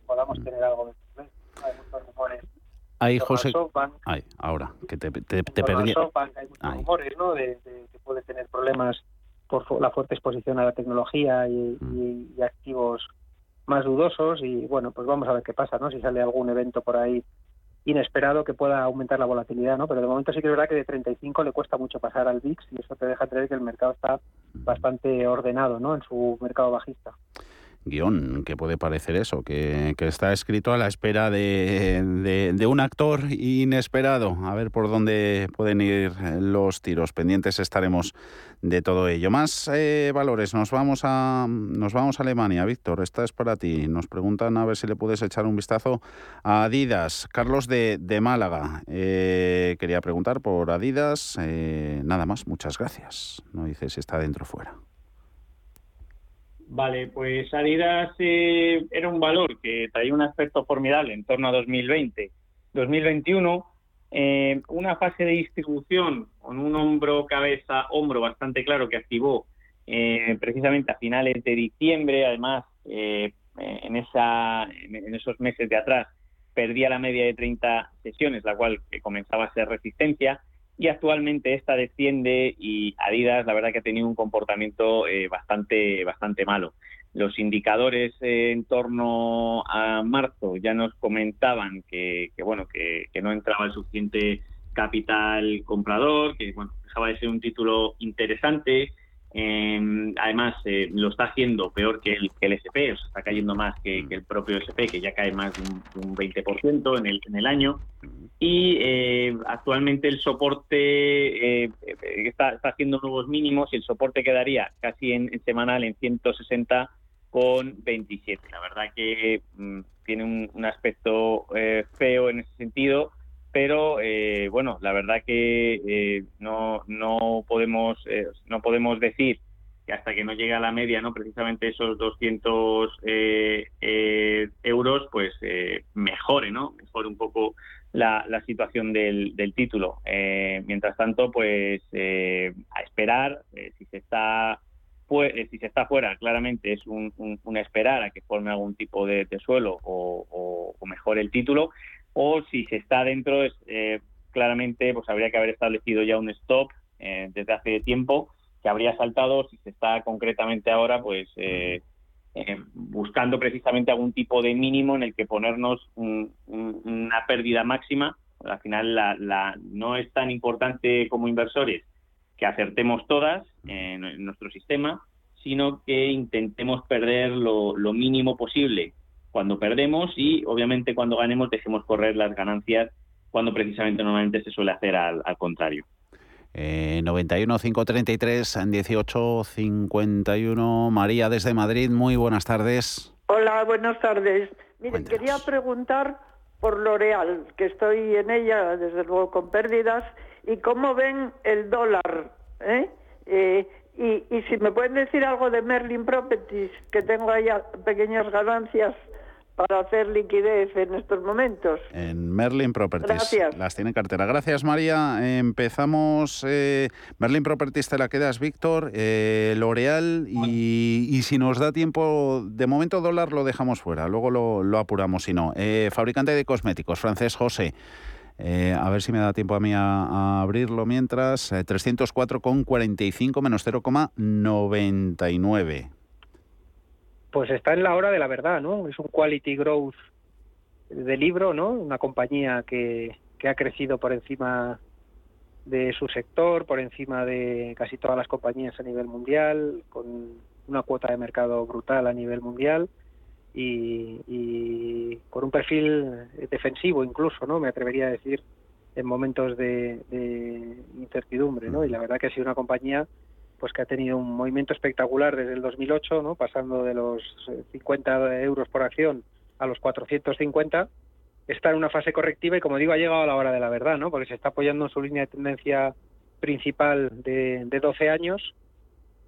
[SPEAKER 9] podamos tener algo de Hay muchos rumores
[SPEAKER 7] Ahí, José. Ay, ahora, que te, te, te perdí.
[SPEAKER 9] hay muchos rumores, ¿no? De, que puede tener problemas por la fuerte exposición a la tecnología mm. y, activos más dudosos. Y bueno, pues vamos a ver qué pasa, ¿no? Si sale algún evento por ahí inesperado que pueda aumentar la volatilidad, ¿no? Pero de momento sí que es verdad que de 35 le cuesta mucho pasar al VIX y eso te deja creer que el mercado está mm. bastante ordenado, ¿no? En su mercado bajista
[SPEAKER 7] guion que puede parecer eso, que, está escrito a la espera de, de, un actor inesperado. A ver por dónde pueden ir los tiros. Pendientes estaremos de todo ello. Más eh, valores. Nos vamos a nos vamos a Alemania, Víctor. Esta es para ti. Nos preguntan a ver si le puedes echar un vistazo a Adidas. Carlos de, de Málaga. Eh, quería preguntar por Adidas. Eh, nada más. Muchas gracias. No dice si está dentro o fuera.
[SPEAKER 10] Vale, pues Adidas eh, era un valor que traía un aspecto formidable en torno a 2020. 2021, eh, una fase de distribución con un hombro, cabeza, hombro bastante claro que activó eh, precisamente a finales de diciembre. Además, en, esa, en esos meses de atrás perdía la media de 30 sesiones, la cual comenzaba a ser resistencia y actualmente esta desciende y Adidas la verdad que ha tenido un comportamiento eh, bastante bastante malo. Los indicadores eh, en torno a marzo ya nos comentaban que, bueno que, no entraba el suficiente capital comprador, que bueno dejaba de ser un título interesante, eh, además, eh, lo está haciendo peor que el, que el SP, o sea, está cayendo más que, el propio SP, que ya cae más de un, 20% en el, en el año. Y eh, actualmente el soporte eh, está, está, haciendo nuevos mínimos y el soporte quedaría casi en, semanal en 160 con 27. La verdad que mm, tiene un, un aspecto feo en ese sentido pero eh, bueno, la verdad que eh, no, no, podemos, eh, no podemos decir que hasta que no llegue a la media, no precisamente esos 200 eh, eh, euros, pues eh, mejore, ¿no? Mejore un poco la, situación del, título. mientras tanto, pues a esperar, si se está si se está fuera, claramente es un, esperar a que forme algún tipo de, suelo o, mejore el título, o si se está dentro, es, claramente pues habría que haber establecido ya un stop desde hace tiempo que habría saltado si se está concretamente ahora pues eh, eh, buscando precisamente algún tipo de mínimo en el que ponernos una pérdida máxima. Al final la, no es tan importante como inversores que acertemos todas en, nuestro sistema, sino que intentemos perder lo, mínimo posible cuando perdemos y obviamente cuando ganemos dejemos correr las ganancias cuando precisamente normalmente se suele hacer al contrario.
[SPEAKER 7] Eh, 91 533 18 51. María desde Madrid, muy buenas tardes.
[SPEAKER 13] Hola, buenas tardes. Miren, quería preguntar por L'Oreal, que estoy en ella, desde luego, con pérdidas, y cómo ven el dólar. ¿eh? Eh, y, y si me pueden decir algo de Merlin Properties, que tengo ahí pequeñas ganancias para hacer liquidez en estos momentos.
[SPEAKER 7] En Merlin Properties.
[SPEAKER 13] Gracias.
[SPEAKER 7] Las tiene en cartera. Gracias, María. Empezamos. Eh, Merlin Properties te la quedas, Víctor. Eh, L'Oreal. Y, si nos da tiempo, de momento dólar lo dejamos fuera. Luego lo, apuramos si no. Eh, fabricante de cosméticos, francés José. a ver si me da tiempo a mí a, abrirlo mientras. 304,45 menos 0,99
[SPEAKER 9] pues está en la hora de la verdad, ¿no? Es un quality growth de libro, ¿no? Una compañía que, que ha crecido por encima de su sector, por encima de casi todas las compañías a nivel mundial, con una cuota de mercado brutal a nivel mundial y, y con un perfil defensivo incluso, ¿no? Me atrevería a decir en momentos de, de incertidumbre, ¿no? Y la verdad que ha sido una compañía pues que ha tenido un movimiento espectacular desde el 2008, ¿no? pasando de los 50 eh, euros por acción a los 450, está en una fase correctiva y como digo ha llegado a la hora de la verdad, ¿no? porque se está apoyando en su línea de tendencia principal de, 12 años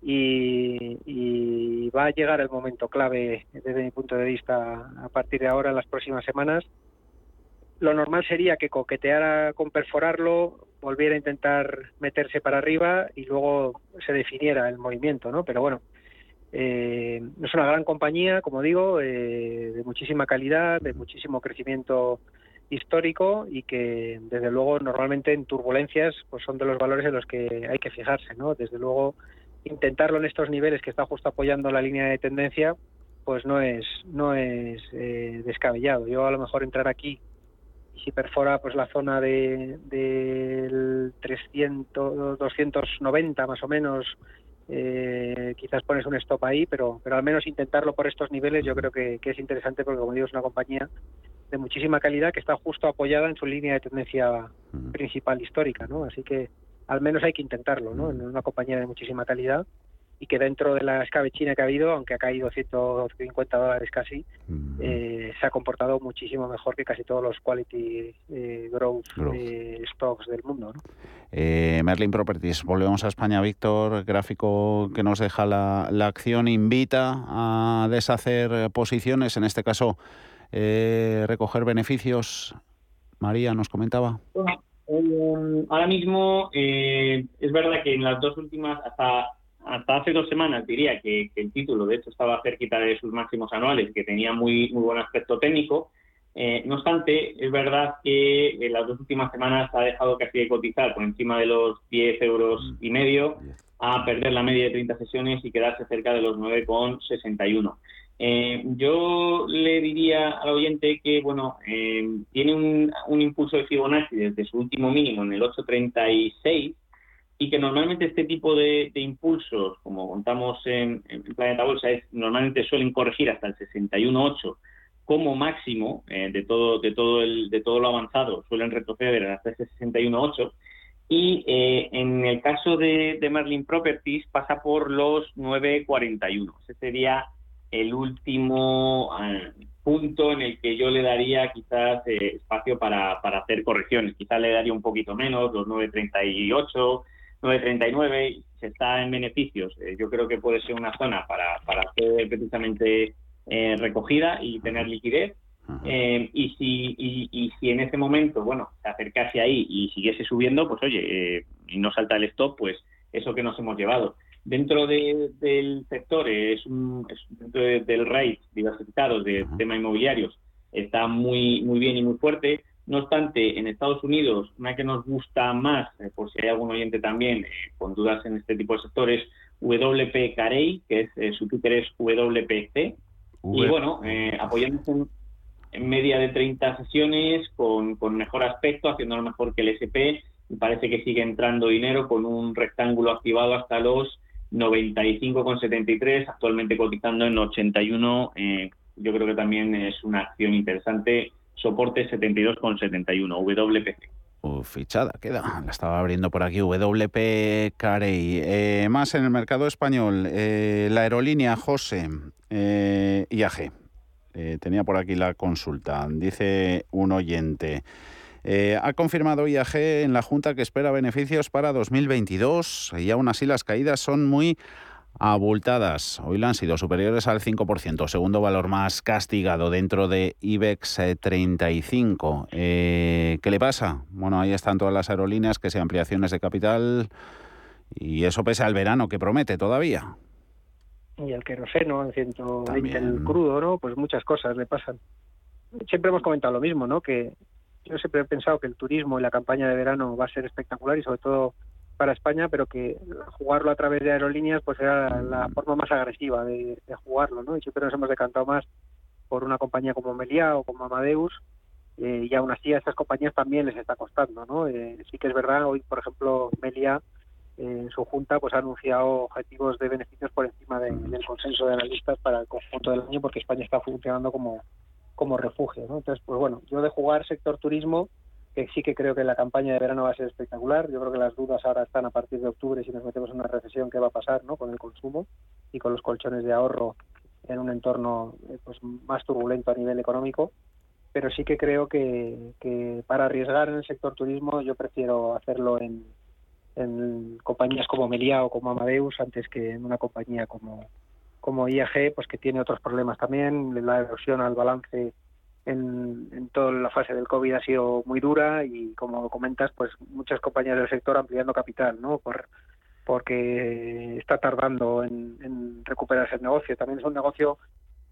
[SPEAKER 9] y, y, va a llegar el momento clave desde mi punto de vista a partir de ahora en las próximas semanas. Lo normal sería que coqueteara con perforarlo, volviera a intentar meterse para arriba y luego se definiera el movimiento, ¿no? Pero bueno, eh, es una gran compañía, como digo, eh, de muchísima calidad, de muchísimo crecimiento histórico y que desde luego normalmente en turbulencias pues son de los valores en los que hay que fijarse, ¿no? Desde luego intentarlo en estos niveles que está justo apoyando la línea de tendencia pues no es no es eh, descabellado. Yo a lo mejor entrar aquí si perfora pues la zona de del 300 290 más o menos eh, quizás pones un stop ahí pero pero al menos intentarlo por estos niveles yo creo que, es interesante porque como digo es una compañía de muchísima calidad que está justo apoyada en su línea de tendencia principal histórica no así que al menos hay que intentarlo no en una compañía de muchísima calidad y que dentro de la escabechina que ha habido, aunque ha caído 150 dólares casi, eh, se ha comportado muchísimo mejor que casi todos los quality eh, growth, eh, stocks del mundo.
[SPEAKER 7] Merlin Properties, volvemos a España, Víctor, gráfico que nos deja la, acción, invita a deshacer posiciones, en este caso recoger beneficios. María nos comentaba.
[SPEAKER 10] ahora mismo es verdad que en las dos últimas, hasta hasta hace dos semanas diría que, el título, de hecho, estaba cerquita de sus máximos anuales, que tenía muy, muy buen aspecto técnico. Eh, no obstante, es verdad que en las dos últimas semanas ha dejado casi de cotizar por encima de los 10 euros y medio a perder la media de 30 sesiones y quedarse cerca de los 9,61. Eh, yo le diría al oyente que, bueno, eh, tiene un, un impulso de Fibonacci desde su último mínimo en el 836 y que normalmente este tipo de, impulsos, como contamos en, Planeta Bolsa, normalmente suelen corregir hasta el 61.8 como máximo eh, de todo de todo el de todo lo avanzado suelen retroceder hasta ese 61.8 y eh, en el caso de, Merlin Properties pasa por los 9.41 ese sería el último ah, punto en el que yo le daría quizás eh, espacio para, para hacer correcciones. Quizás le daría un poquito menos los 9.38 9.39, se está en beneficios. Eh, yo creo que puede ser una zona para, para hacer precisamente eh, recogida y tener liquidez. Eh, y, si, y, si en ese momento, bueno, se acercase ahí y siguiese subiendo, pues oye, y no salta el stop, pues eso que nos hemos llevado. Dentro del sector, es, un, dentro del rate diversificado de tema inmobiliarios, está muy, muy bien y muy fuerte. No obstante, en Estados Unidos, una que nos gusta más, eh, por si hay algún oyente también eh, con dudas en este tipo de sectores, WP Carey, que es eh, su Twitter es WPC. Y bueno, apoyándose en, media de 30 sesiones, con, con mejor aspecto, haciéndolo mejor que el SP, y parece que sigue entrando dinero con un rectángulo activado hasta los 95,73, actualmente cotizando en 81. yo creo que también es una acción interesante soporte 72,71, WPC.
[SPEAKER 7] fichada, queda. La estaba abriendo por aquí, WP Carey. Eh, más en el mercado español, eh, la aerolínea José eh, IAG. Tenía por aquí la consulta. Dice un oyente. ha confirmado IAG en la Junta que espera beneficios para 2022 y aún así las caídas son muy abultadas. Hoy la han sido superiores al 5%, segundo valor más castigado dentro de IBEX 35. Eh, eh, ¿Qué le pasa? Bueno, ahí están todas las aerolíneas que sean ampliaciones de capital y eso pese al verano que promete todavía.
[SPEAKER 9] Y el queroseno, el 120 el crudo, ¿no? Pues muchas cosas le pasan. Siempre hemos comentado lo mismo, ¿no? Que yo siempre he pensado que el turismo y la campaña de verano va a ser espectacular y sobre todo para España, pero que jugarlo a través de aerolíneas pues era la forma más agresiva de, jugarlo, ¿no? Y siempre nos hemos decantado más por una compañía como Meliá o como Amadeus, eh, y aún así a estas compañías también les está costando, ¿no? Eh, sí que es verdad, hoy por ejemplo Meliá eh, en su junta pues ha anunciado objetivos de beneficios por encima del consenso de analistas para el conjunto del año porque España está funcionando como, como refugio, ¿no? Entonces, pues bueno, yo de jugar sector turismo que sí que creo que la campaña de verano va a ser espectacular. Yo creo que las dudas ahora están a partir de octubre si nos metemos en una recesión, qué va a pasar ¿no? con el consumo y con los colchones de ahorro en un entorno eh, pues más turbulento a nivel económico. Pero sí que creo que, que para arriesgar en el sector turismo yo prefiero hacerlo en, en compañías como Meliá o como Amadeus antes que en una compañía como, como IAG, pues que tiene otros problemas también, la erosión al balance en, toda la fase del COVID ha sido muy dura y como comentas, pues muchas compañías del sector ampliando capital, ¿no? Por, porque está tardando en, en recuperarse el negocio. También es un negocio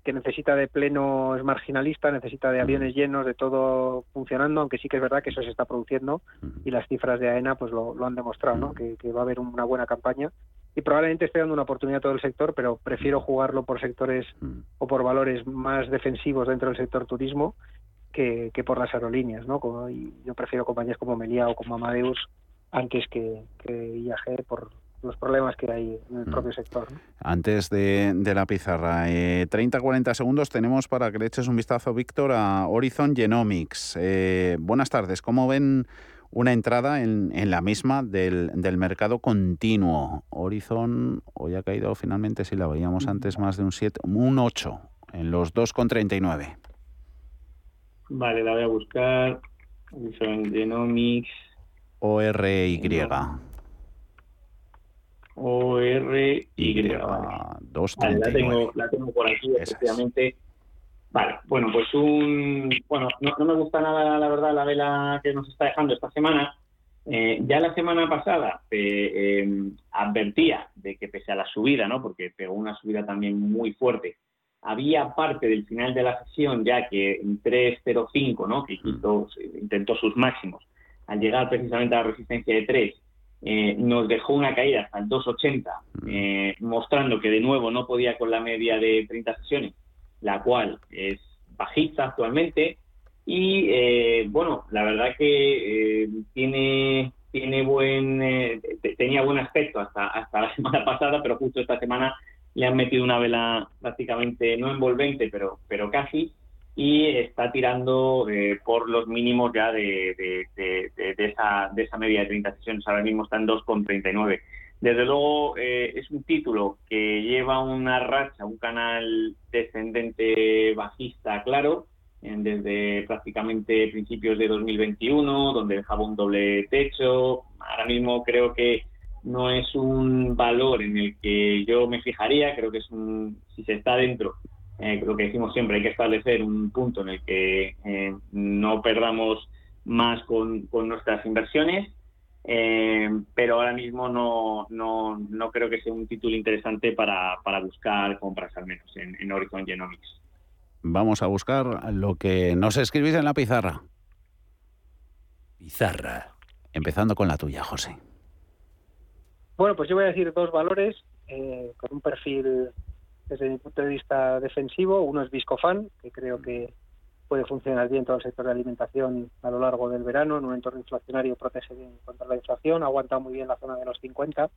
[SPEAKER 9] que necesita de pleno, es marginalista, necesita de aviones llenos, de todo funcionando, aunque sí que es verdad que eso se está produciendo y las cifras de AENA pues lo, han demostrado, ¿no? que, va a haber una buena campaña y probablemente esté dando una oportunidad a todo el sector, pero prefiero jugarlo por sectores o por valores más defensivos dentro del sector turismo que, por las aerolíneas, ¿no? y yo prefiero compañías como Meliá o como Amadeus antes que, que IAG por, los problemas que hay en el mm. propio sector.
[SPEAKER 7] Antes de, la pizarra, 30-40 eh, segundos tenemos para que le eches un vistazo, Víctor, a Horizon Genomics. Eh, buenas tardes, ¿cómo ven una entrada en, la misma del, mercado continuo? Horizon hoy ha caído finalmente, si la veíamos antes, más de un 7, un 8 en los 2,39.
[SPEAKER 10] Vale, la voy a buscar. Horizon Genomics.
[SPEAKER 7] ORY.
[SPEAKER 10] O-R-Y. la, tengo, la tengo por aquí, efectivamente. Vale, bueno, pues un. Bueno, no, me gusta nada, la verdad, la vela que nos está dejando esta semana. Eh, ya la semana pasada eh, em, advertía de que pese a la subida, ¿no? Porque pegó una subida también muy fuerte, había parte del final de la sesión ya que en 3.05, ¿no? Que intentó sus máximos, al llegar precisamente a la resistencia de 3, eh, nos dejó una caída hasta el 2,80, eh, mostrando que de nuevo no podía con la media de 30 sesiones, la cual es bajista actualmente. Y eh, bueno, la verdad que tiene, tiene buen, tenía buen aspecto hasta, hasta la semana pasada, pero justo esta semana le han metido una vela prácticamente no envolvente, pero, pero casi y está tirando eh, por los mínimos ya de, esa, de esa media de 30 sesiones. Ahora mismo está en 2,39. Desde luego eh, es un título que lleva una racha, un canal descendente bajista claro, desde prácticamente principios de 2021, donde dejaba un doble techo. Ahora mismo creo que no es un valor en el que yo me fijaría, creo que es un, si se está dentro, eh, lo que decimos siempre, hay que establecer un punto en el que eh, no perdamos más con, nuestras inversiones, eh, pero ahora mismo no, no, no, creo que sea un título interesante para, para buscar compras, al menos en, en Horizon Genomics.
[SPEAKER 7] Vamos a buscar lo que nos escribís en la pizarra. Pizarra. Empezando con la tuya, José.
[SPEAKER 9] Bueno, pues yo voy a decir dos valores eh, con un perfil desde mi punto de vista defensivo. Uno es Viscofan, que creo que puede funcionar bien todo el sector de alimentación a lo largo del verano. En un entorno inflacionario protege bien contra la inflación, ha aguantado muy bien la zona de los 50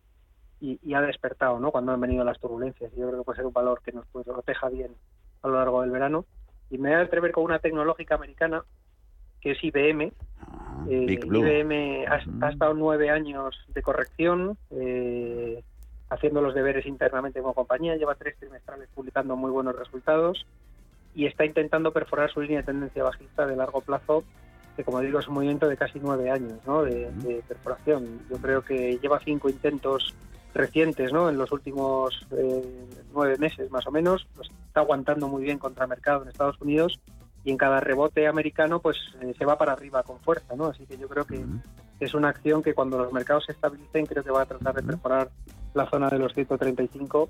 [SPEAKER 9] y, ha despertado ¿no? cuando han venido las turbulencias. Yo creo que puede ser un valor que nos proteja bien a lo largo del verano. Y me voy a atrever con una tecnológica americana que es IBM, eh, IBM ha, estado nueve años de corrección, eh, haciendo los deberes internamente como compañía, lleva tres trimestrales publicando muy buenos resultados y está intentando perforar su línea de tendencia bajista de largo plazo, que como digo es un movimiento de casi nueve años de, perforación. Yo creo que lleva cinco intentos recientes ¿no? en los últimos eh, nueve meses más o menos, está aguantando muy bien contra mercado en Estados Unidos y en cada rebote americano pues eh, se va para arriba con fuerza, ¿no? Así que yo creo que es una acción que cuando los mercados se estabilicen creo que va a tratar de perforar la zona de los 135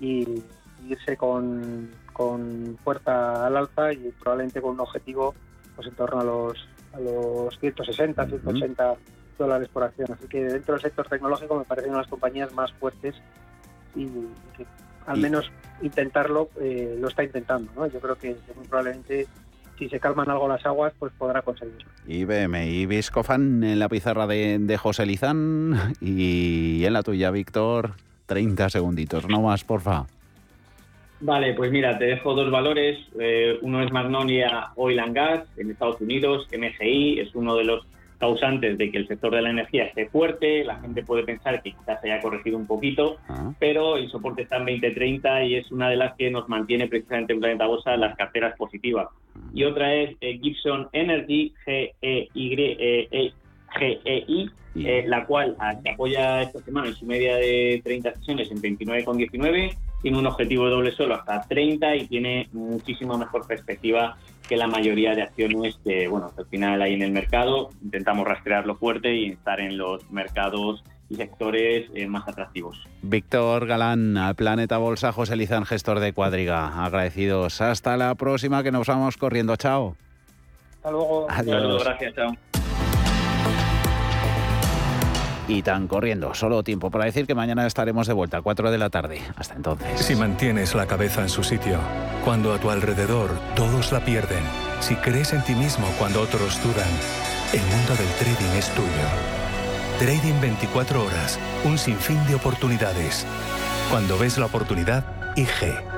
[SPEAKER 9] y irse con, con fuerza al alza y probablemente con un objetivo pues en torno a los a los 160, 180 dólares por acción. Así que dentro del sector tecnológico me parecen de las compañías más fuertes y que al menos intentarlo eh, lo está intentando. ¿no? Yo creo que muy probablemente si se calman algo las aguas, pues podrá conseguirlo.
[SPEAKER 7] IBM y Viscofan en la pizarra de, José Lizán y en la tuya, Víctor, 30 segunditos, no más, porfa.
[SPEAKER 10] Vale, pues mira, te dejo dos valores. Eh, uno es Magnolia Oil and Gas en Estados Unidos, MGI, es uno de los causantes de que el sector de la energía esté fuerte. La gente puede pensar que quizás se haya corregido un poquito, ah. pero el soporte está en 2030 y es una de las que nos mantiene precisamente en Planeta Bosa las carteras positivas. Y otra es eh, Gibson Energy, G-E-Y. GEI, eh, la cual ah, se apoya esta semana en su media de 30 sesiones en 29,19, tiene un objetivo de doble solo hasta 30 y tiene muchísima mejor perspectiva que la mayoría de acciones que, bueno, al final hay en el mercado. Intentamos rastrearlo fuerte y estar en los mercados y sectores eh, más atractivos.
[SPEAKER 7] Víctor Galán, Planeta Bolsa, José Lizán, gestor de Cuadriga. Agradecidos. Hasta la próxima, que nos vamos corriendo. Chao.
[SPEAKER 9] Hasta luego.
[SPEAKER 7] Adiós.
[SPEAKER 10] gracias, chao
[SPEAKER 7] y tan corriendo. Solo tiempo para decir que mañana estaremos de vuelta a 4 de la tarde. Hasta entonces.
[SPEAKER 14] Si mantienes la cabeza en su sitio, cuando a tu alrededor todos la pierden, si crees en ti mismo cuando otros dudan, el mundo del trading es tuyo. Trading 24 horas, un sinfín de oportunidades. Cuando ves la oportunidad, IG.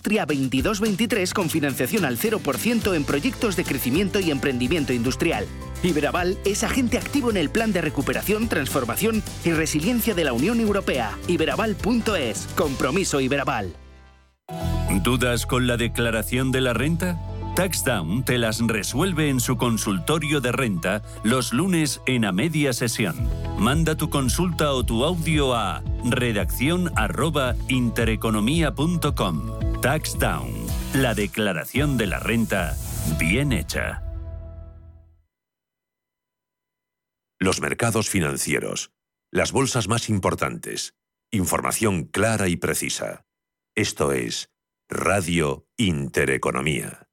[SPEAKER 15] Industria 2223 con financiación al 0% en proyectos de crecimiento y emprendimiento industrial. Iberaval es agente activo en el plan de recuperación, transformación y resiliencia de la Unión Europea. Iberaval.es. Compromiso Iberaval.
[SPEAKER 8] ¿Dudas con la declaración de la renta? TaxDown te las resuelve en su consultorio de renta los lunes en a media sesión. Manda tu consulta o tu audio a redacción intereconomía.com. TaxDown, la declaración de la renta bien hecha.
[SPEAKER 6] Los mercados financieros, las bolsas más importantes, información clara y precisa. Esto es Radio Intereconomía.